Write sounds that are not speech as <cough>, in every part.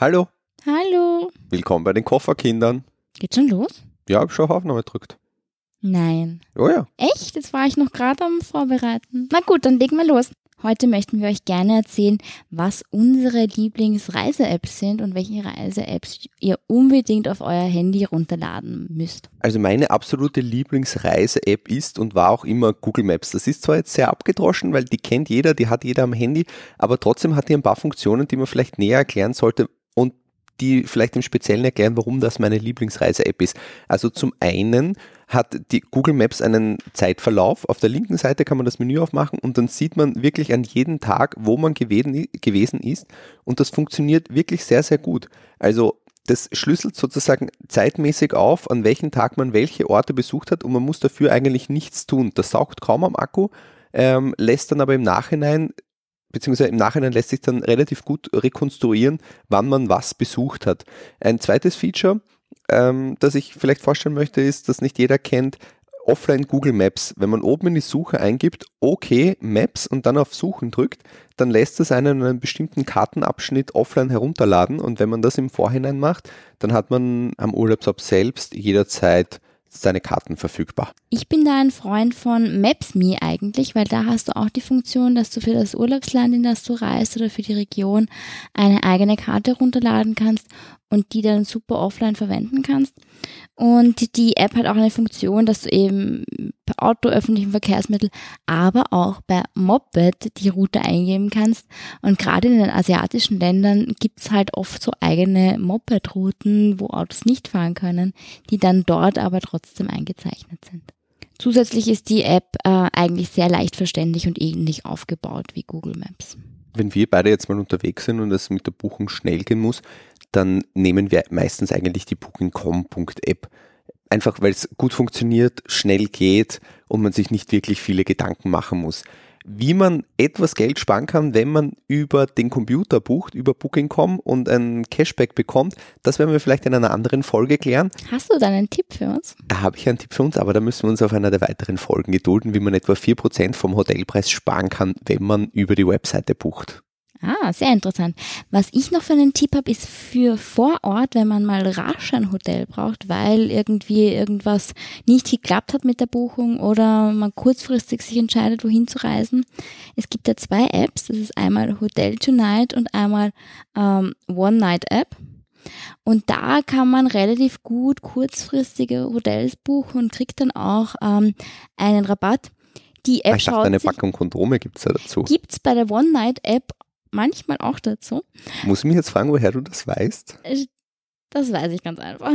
Hallo, Hallo. willkommen bei den Kofferkindern. Geht schon los? Ja, hab schon auf Aufnahme gedrückt. Nein. Oh ja. Echt? Jetzt war ich noch gerade am Vorbereiten. Na gut, dann legen wir los. Heute möchten wir euch gerne erzählen, was unsere Lieblingsreise-Apps sind und welche Reise-Apps ihr unbedingt auf euer Handy runterladen müsst. Also meine absolute Lieblingsreise-App ist und war auch immer Google Maps. Das ist zwar jetzt sehr abgedroschen, weil die kennt jeder, die hat jeder am Handy, aber trotzdem hat die ein paar Funktionen, die man vielleicht näher erklären sollte die vielleicht im Speziellen erklären, warum das meine Lieblingsreise-App ist. Also zum einen hat die Google Maps einen Zeitverlauf. Auf der linken Seite kann man das Menü aufmachen und dann sieht man wirklich an jedem Tag, wo man gewesen, ist und das funktioniert wirklich sehr, sehr gut. Also das schlüsselt sozusagen zeitmäßig auf, an welchem Tag man welche Orte besucht hat und man muss dafür eigentlich nichts tun. Das saugt kaum am Akku, ähm, lässt dann aber im Nachhinein beziehungsweise im Nachhinein lässt sich dann relativ gut rekonstruieren, wann man was besucht hat. Ein zweites Feature, ähm, das ich vielleicht vorstellen möchte, ist, dass nicht jeder kennt, offline Google Maps. Wenn man oben in die Suche eingibt, okay, Maps und dann auf Suchen drückt, dann lässt es einen einen bestimmten Kartenabschnitt offline herunterladen und wenn man das im Vorhinein macht, dann hat man am Urlaubsort selbst jederzeit seine Karten verfügbar. Ich bin da ein Freund von Maps.me eigentlich, weil da hast du auch die Funktion, dass du für das Urlaubsland, in das du reist oder für die Region eine eigene Karte runterladen kannst und die dann super offline verwenden kannst. Und die App hat auch eine Funktion, dass du eben per Auto, öffentlichen Verkehrsmittel, aber auch bei Moped die Route eingeben kannst. Und gerade in den asiatischen Ländern gibt's halt oft so eigene Moped-Routen, wo Autos nicht fahren können, die dann dort aber trotzdem eingezeichnet sind. Zusätzlich ist die App äh, eigentlich sehr leicht verständlich und ähnlich aufgebaut wie Google Maps. Wenn wir beide jetzt mal unterwegs sind und es mit der Buchung schnell gehen muss, dann nehmen wir meistens eigentlich die Booking.com.app. Einfach weil es gut funktioniert, schnell geht und man sich nicht wirklich viele Gedanken machen muss. Wie man etwas Geld sparen kann, wenn man über den Computer bucht, über Booking.com und ein Cashback bekommt, das werden wir vielleicht in einer anderen Folge klären. Hast du da einen Tipp für uns? Da habe ich einen Tipp für uns, aber da müssen wir uns auf einer der weiteren Folgen gedulden, wie man etwa 4% vom Hotelpreis sparen kann, wenn man über die Webseite bucht. Ah, sehr interessant. Was ich noch für einen Tipp habe, ist für vor Ort, wenn man mal rasch ein Hotel braucht, weil irgendwie irgendwas nicht geklappt hat mit der Buchung oder man kurzfristig sich entscheidet, wohin zu reisen. Es gibt da zwei Apps. Das ist einmal Hotel Tonight und einmal ähm, One Night App. Und da kann man relativ gut kurzfristige Hotels buchen und kriegt dann auch ähm, einen Rabatt. Die App ich dachte, eine Packung Kondome gibt es ja dazu. gibt's bei der One Night App manchmal auch dazu. Muss ich mich jetzt fragen, woher du das weißt? Das weiß ich ganz einfach.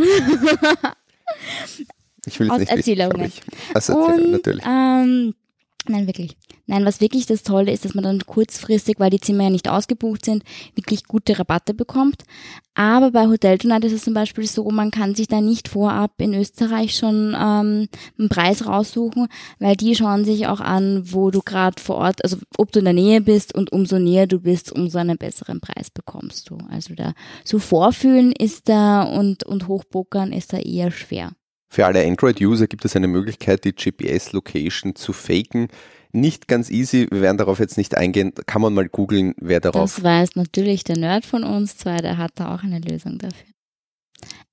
Ich will es Aus nicht wissen, Erzählungen. glaub ich. Aus Erzählungen, natürlich. ähm, nein, wirklich. Nein, was wirklich das Tolle ist, dass man dann kurzfristig, weil die Zimmer ja nicht ausgebucht sind, wirklich gute Rabatte bekommt. Aber bei Hotel Tonight ist es zum Beispiel so, man kann sich da nicht vorab in Österreich schon ähm, einen Preis raussuchen, weil die schauen sich auch an, wo du gerade vor Ort, also ob du in der Nähe bist und umso näher du bist, umso einen besseren Preis bekommst du. Also da so vorfühlen ist da und, und hochpokern ist da eher schwer. Für alle Android-User gibt es eine Möglichkeit, die GPS-Location zu faken. Nicht ganz easy, wir werden darauf jetzt nicht eingehen. Kann man mal googeln, wer darauf Das weiß natürlich der Nerd von uns zwei, der hat da auch eine Lösung dafür.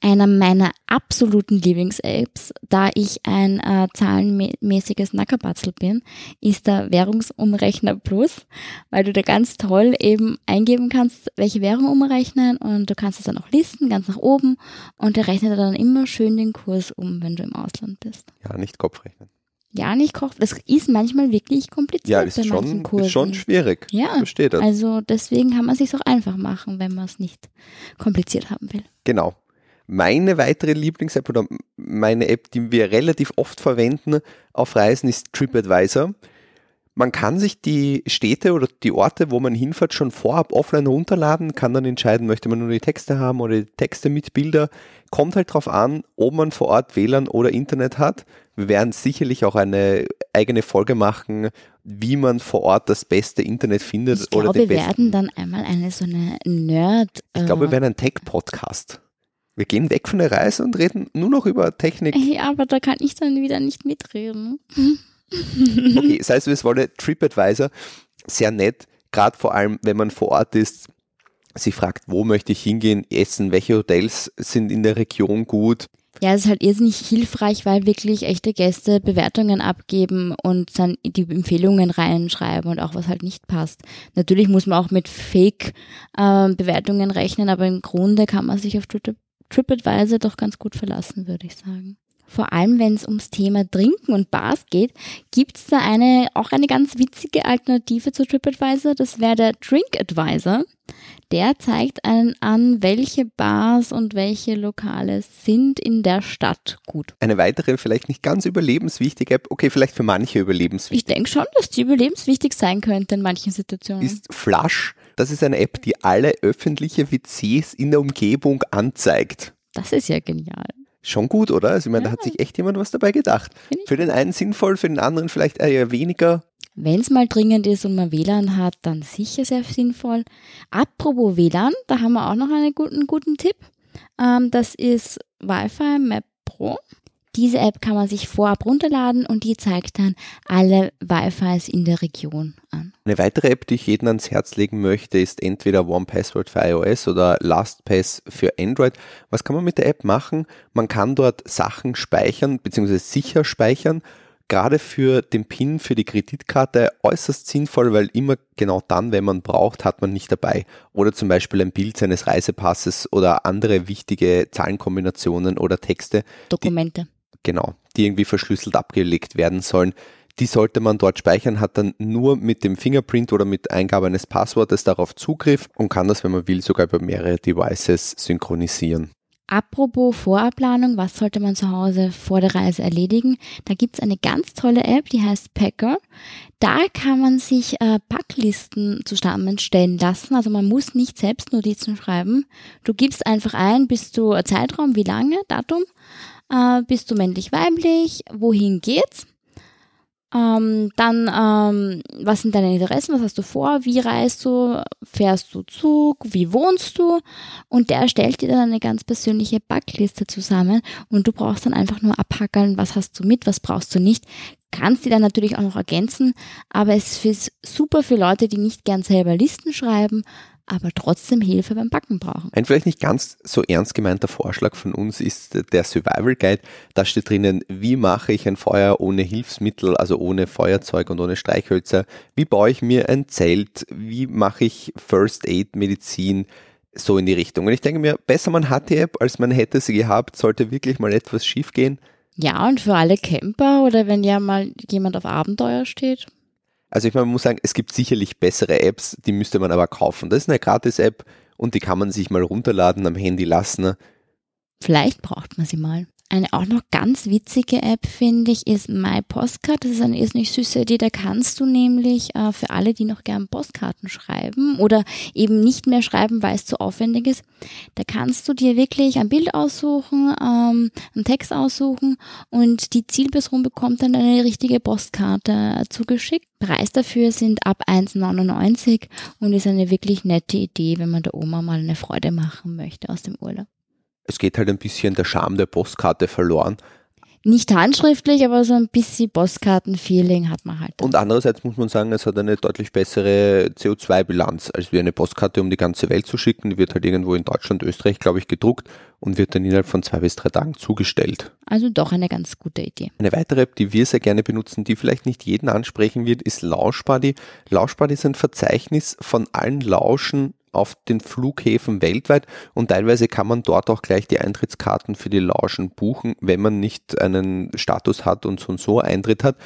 Einer meiner absoluten Lieblings-Apps, da ich ein äh, zahlenmäßiges Nackerbatzel bin, ist der Währungsumrechner Plus, weil du da ganz toll eben eingeben kannst, welche Währung umrechnen und du kannst es dann auch listen, ganz nach oben und der rechnet dann immer schön den Kurs um, wenn du im Ausland bist. Ja, nicht Kopfrechnen. Ja, nicht kocht. Das ist manchmal wirklich kompliziert Ja, ist bei manchen schon, ist schon schwierig. Ja, verstehe das. Also deswegen kann man es sich auch einfach machen, wenn man es nicht kompliziert haben will. Genau. Meine weitere Lieblings-App oder meine App, die wir relativ oft verwenden auf Reisen, ist TripAdvisor. Man kann sich die Städte oder die Orte, wo man hinfährt, schon vorab offline runterladen, kann dann entscheiden, möchte man nur die Texte haben oder die Texte mit Bilder. Kommt halt drauf an, ob man vor Ort WLAN oder Internet hat. Wir werden sicherlich auch eine eigene Folge machen, wie man vor Ort das beste Internet findet Ich oder glaube, den wir besten. werden dann einmal eine so eine Nerd. Ich glaube, wir äh, werden ein Tech-Podcast. Wir gehen weg von der Reise und reden nur noch über Technik. ja, aber da kann ich dann wieder nicht mitreden. <laughs> Okay, <laughs> sei es wie es wolle, TripAdvisor, sehr nett, gerade vor allem, wenn man vor Ort ist, Sie fragt, wo möchte ich hingehen, essen, welche Hotels sind in der Region gut. Ja, es ist halt irrsinnig hilfreich, weil wirklich echte Gäste Bewertungen abgeben und dann die Empfehlungen reinschreiben und auch was halt nicht passt. Natürlich muss man auch mit Fake-Bewertungen äh, rechnen, aber im Grunde kann man sich auf TripAdvisor doch ganz gut verlassen, würde ich sagen vor allem wenn es ums Thema Trinken und Bars geht, gibt es da eine, auch eine ganz witzige Alternative zu TripAdvisor. Das wäre der DrinkAdvisor. Der zeigt einen an, welche Bars und welche Lokale sind in der Stadt gut. Eine weitere, vielleicht nicht ganz überlebenswichtige App, okay, vielleicht für manche überlebenswichtig. Ich denke schon, dass die überlebenswichtig sein könnte in manchen Situationen. Ist Flush. Das ist eine App, die alle öffentliche WCs in der Umgebung anzeigt. Das ist ja genial schon gut, oder? Also ich meine, ja. da hat sich echt jemand was dabei gedacht. Für den einen sinnvoll, für den anderen vielleicht eher weniger. Wenn es mal dringend ist und man WLAN hat, dann sicher sehr sinnvoll. Apropos WLAN, da haben wir auch noch einen guten, guten Tipp. Ähm, das ist Wi-Fi Map Pro. Diese App kann man sich vorab runterladen und die zeigt dann alle Wi-Fis in der Region an. Eine weitere App, die ich jedem ans Herz legen möchte, ist entweder OnePassword für iOS oder LastPass für Android. Was kann man mit der App machen? Man kann dort Sachen speichern bzw. sicher speichern gerade für den PIN für die Kreditkarte äußerst sinnvoll, weil immer genau dann, wenn man braucht, hat man nicht dabei. Oder zum Beispiel ein Bild seines Reisepasses oder andere wichtige Zahlenkombinationen oder Texte. Dokumente. Genau, die irgendwie verschlüsselt abgelegt werden sollen. Die sollte man dort speichern, hat dann nur mit dem Fingerprint oder mit Eingabe eines Passwortes darauf Zugriff und kann das, wenn man will, sogar über mehrere Devices synchronisieren. Apropos Vorabplanung, was sollte man zu Hause vor der Reise erledigen? Da gibt es eine ganz tolle App, die heißt Packer. Da kann man sich äh, Packlisten zusammenstellen lassen. Also man muss nicht selbst Notizen schreiben. Du gibst einfach ein, bist du Zeitraum, wie lange, Datum, äh, bist du männlich, weiblich, wohin geht's? Ähm, dann, ähm, was sind deine Interessen? Was hast du vor? Wie reist du? Fährst du Zug? Wie wohnst du? Und der erstellt dir dann eine ganz persönliche Backliste zusammen und du brauchst dann einfach nur abhackeln, was hast du mit, was brauchst du nicht. Kannst die dann natürlich auch noch ergänzen, aber es ist super für Leute, die nicht gern selber Listen schreiben, aber trotzdem Hilfe beim Backen brauchen. Ein vielleicht nicht ganz so ernst gemeinter Vorschlag von uns ist der Survival Guide. Da steht drinnen, wie mache ich ein Feuer ohne Hilfsmittel, also ohne Feuerzeug und ohne Streichhölzer? Wie baue ich mir ein Zelt? Wie mache ich First Aid Medizin? So in die Richtung. Und ich denke mir, besser man hat die App, als man hätte sie gehabt, sollte wirklich mal etwas schief gehen. Ja, und für alle Camper oder wenn ja mal jemand auf Abenteuer steht, also ich meine, man muss sagen, es gibt sicherlich bessere Apps, die müsste man aber kaufen. Das ist eine Gratis-App und die kann man sich mal runterladen, am Handy lassen. Vielleicht braucht man sie mal. Eine auch noch ganz witzige App, finde ich, ist My Postcard. Das ist eine irrsinnig süße Idee. Da kannst du nämlich äh, für alle, die noch gern Postkarten schreiben oder eben nicht mehr schreiben, weil es zu aufwendig ist, da kannst du dir wirklich ein Bild aussuchen, ähm, einen Text aussuchen und die Zielperson bekommt dann eine richtige Postkarte zugeschickt. Preis dafür sind ab 1,99 und ist eine wirklich nette Idee, wenn man der Oma mal eine Freude machen möchte aus dem Urlaub es geht halt ein bisschen der Charme der Postkarte verloren. Nicht handschriftlich, aber so ein bisschen Postkarten-Feeling hat man halt. Und andererseits muss man sagen, es hat eine deutlich bessere CO2-Bilanz, als wie eine Postkarte um die ganze Welt zu schicken. Die wird halt irgendwo in Deutschland, Österreich, glaube ich, gedruckt und wird dann innerhalb von zwei bis drei Tagen zugestellt. Also doch eine ganz gute Idee. Eine weitere App, die wir sehr gerne benutzen, die vielleicht nicht jeden ansprechen wird, ist Lauschbuddy. Lauschbuddy ist ein Verzeichnis von allen Lauschen auf den Flughäfen weltweit und teilweise kann man dort auch gleich die Eintrittskarten für die Lauschen buchen, wenn man nicht einen Status hat und so und so Eintritt hat.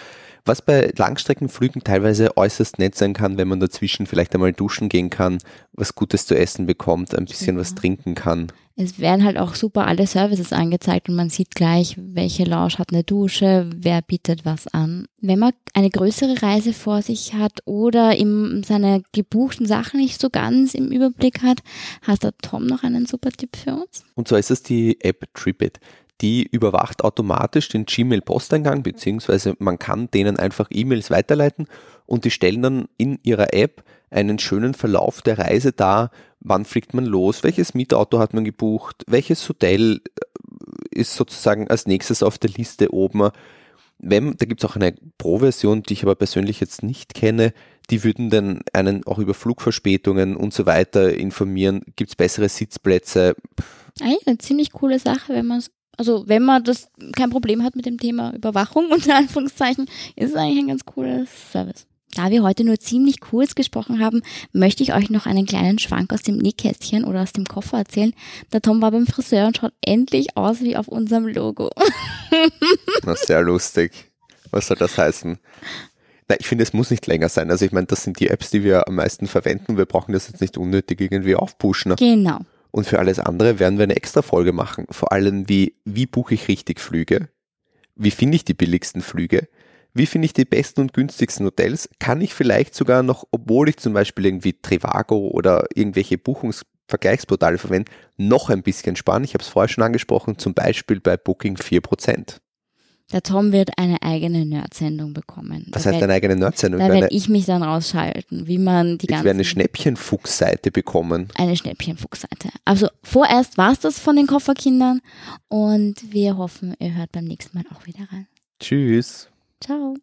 Was bei Langstreckenflügen teilweise äußerst nett sein kann, wenn man dazwischen vielleicht einmal duschen gehen kann, was Gutes zu essen bekommt, ein bisschen ja. was trinken kann. Es werden halt auch super alle Services angezeigt und man sieht gleich, welche Lounge hat eine Dusche, wer bietet was an. Wenn man eine größere Reise vor sich hat oder eben seine gebuchten Sachen nicht so ganz im Überblick hat, hat der Tom noch einen super Tipp für uns. Und zwar ist es die App TripIt die überwacht automatisch den Gmail-Posteingang, beziehungsweise man kann denen einfach E-Mails weiterleiten und die stellen dann in ihrer App einen schönen Verlauf der Reise dar. Wann fliegt man los? Welches Mietauto hat man gebucht? Welches Hotel äh, ist sozusagen als nächstes auf der Liste oben? Wenn, da gibt es auch eine Pro-Version, die ich aber persönlich jetzt nicht kenne, die würden dann einen auch über Flugverspätungen und so weiter informieren. Gibt es bessere Sitzplätze? Eigentlich eine ziemlich coole Sache, wenn man also wenn man das kein Problem hat mit dem Thema Überwachung <laughs> unter Anführungszeichen, ist es eigentlich ein ganz cooles Service. Da wir heute nur ziemlich kurz gesprochen haben, möchte ich euch noch einen kleinen Schwank aus dem Nähkästchen oder aus dem Koffer erzählen. Der Tom war beim Friseur und schaut endlich aus wie auf unserem Logo. <laughs> Na, sehr lustig. Was soll das heißen? Na, ich finde, es muss nicht länger sein. Also ich meine, das sind die Apps, die wir am meisten verwenden. Wir brauchen das jetzt nicht unnötig irgendwie aufpushen. Genau. Und für alles andere werden wir eine extra Folge machen. Vor allem wie, wie buche ich richtig Flüge? Wie finde ich die billigsten Flüge? Wie finde ich die besten und günstigsten Hotels? Kann ich vielleicht sogar noch, obwohl ich zum Beispiel irgendwie Trivago oder irgendwelche Buchungsvergleichsportale verwende, noch ein bisschen sparen? Ich habe es vorher schon angesprochen, zum Beispiel bei Booking 4%. Der Tom wird eine eigene Nerd-Sendung bekommen. Was da heißt eine eigene Nerd-Sendung? Da werde ich mich dann rausschalten, wie man die ganze. Ich werde eine Schnäppchenfuchs-Seite bekommen. Eine Schnäppchenfuchs-Seite. Also vorerst war es das von den Kofferkindern und wir hoffen, ihr hört beim nächsten Mal auch wieder rein. Tschüss. Ciao.